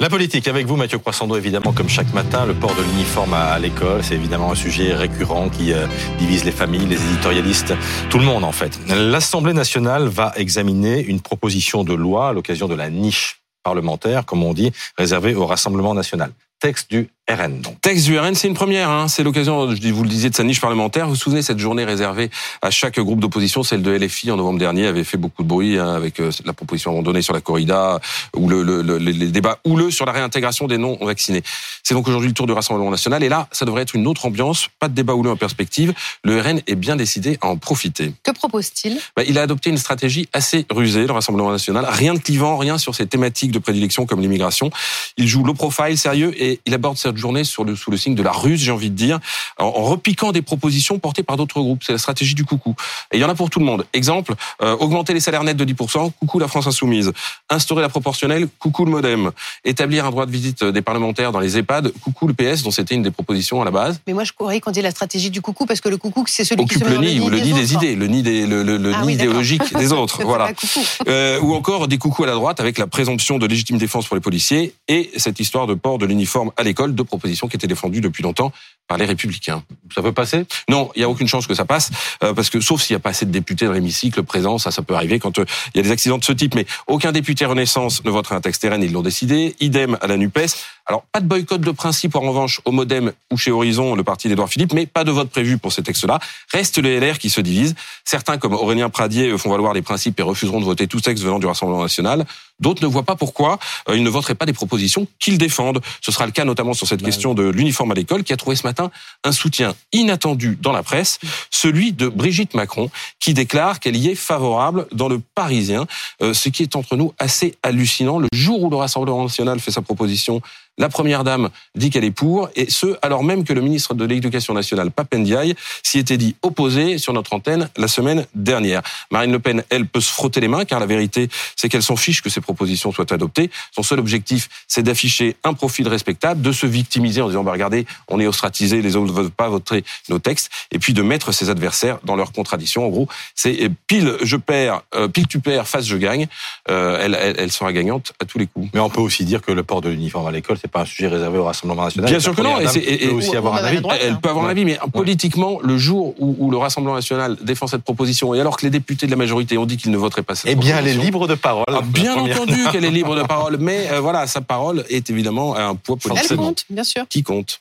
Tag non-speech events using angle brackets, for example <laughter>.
La politique, avec vous, Mathieu Croissando, évidemment, comme chaque matin, le port de l'uniforme à l'école, c'est évidemment un sujet récurrent qui euh, divise les familles, les éditorialistes, tout le monde en fait. L'Assemblée nationale va examiner une proposition de loi à l'occasion de la niche parlementaire, comme on dit, réservée au Rassemblement national. Texte du RN. Donc. Texte du RN, c'est une première. Hein. C'est l'occasion, je vous le disiez, de sa niche parlementaire. Vous vous souvenez cette journée réservée à chaque groupe d'opposition, celle de LFI en novembre dernier, avait fait beaucoup de bruit hein, avec euh, la proposition abandonnée sur la corrida ou le, le, le, les débats houleux sur la réintégration des non vaccinés. C'est donc aujourd'hui le tour du Rassemblement national. Et là, ça devrait être une autre ambiance. Pas de débat houleux en perspective. Le RN est bien décidé à en profiter. Que propose-t-il? Bah, Il a adopté une stratégie assez rusée, le Rassemblement national. Rien de clivant, rien sur ses thématiques de prédilection comme l'immigration. Il joue low profile, sérieux, et il aborde cette journée sur le, sous le signe de la ruse, j'ai envie de dire, en, repiquant des propositions portées par d'autres groupes. C'est la stratégie du coucou. Et il y en a pour tout le monde. Exemple, euh, augmenter les salaires nets de 10%, coucou la France insoumise. Instaurer la proportionnelle, coucou le modem. Établir un droit de visite des parlementaires dans les EHPAD, coucou le PS, dont c'était une des propositions à la base. Mais moi, je croyais qu'on dit la stratégie du coucou, parce que le coucou, c'est celui Occupe qui se le nid, ou le nid des, idées, le nid des, le, le, ah nid idéologique des <laughs> autres. voilà. Euh, ou encore des coucous à la droite avec la présomption de légitime défense pour les policiers et cette histoire de port de l'uniforme à l'école, deux propositions qui étaient défendues depuis longtemps par les républicains. Ça peut passer? Non, il n'y a aucune chance que ça passe, euh, parce que sauf s'il n'y a pas assez de députés dans l'hémicycle présent, ça, ça peut arriver quand euh, il y a des accidents de ce type. Mais aucun député Renaissance ne votera un texte RN, ils l'ont décidé. Idem à la NUPES. Alors, pas de boycott de principe, en revanche, au Modem ou chez Horizon, le parti d'Edouard Philippe, mais pas de vote prévu pour ces textes-là. Reste le LR qui se divise. Certains, comme Aurélien Pradier, font valoir les principes et refuseront de voter tout texte venant du Rassemblement national. D'autres ne voient pas pourquoi euh, ils ne voteraient pas des propositions qu'ils défendent. Ce sera le cas notamment sur cette bah question de l'uniforme à l'école, qui a trouvé ce matin un soutien inattendu dans la presse, celui de Brigitte Macron, qui déclare qu'elle y est favorable dans le Parisien, euh, ce qui est entre nous assez hallucinant. Le jour où le Rassemblement national fait sa proposition la première dame dit qu'elle est pour, et ce, alors même que le ministre de l'Éducation nationale, Papendiaï, s'y était dit opposé sur notre antenne la semaine dernière. Marine Le Pen, elle, peut se frotter les mains, car la vérité, c'est qu'elle s'en fiche que ces propositions soient adoptées. Son seul objectif, c'est d'afficher un profil respectable, de se victimiser en disant, bah, regardez, on est ostratisé, les autres ne veulent pas voter nos textes, et puis de mettre ses adversaires dans leurs contradictions. En gros, c'est pile je perds, euh, pile tu perds, face je gagne. Euh, elle, elle, elle sera gagnante à tous les coups. Mais on peut aussi dire que le port de l'uniforme à l'école, c'est pas un sujet réservé au Rassemblement national. Bien sûr que non. Et, elle peut aussi avoir un avis. Elle peut avoir un avis, mais politiquement, le jour où, le Rassemblement national défend cette proposition, et alors que les députés de la majorité ont dit qu'ils ne voteraient pas cette eh bien, elle est libre de parole. Ah, bien entendu <laughs> qu'elle est libre de parole, mais euh, voilà, sa parole est évidemment un poids politique. Elle compte, bien sûr. Qui compte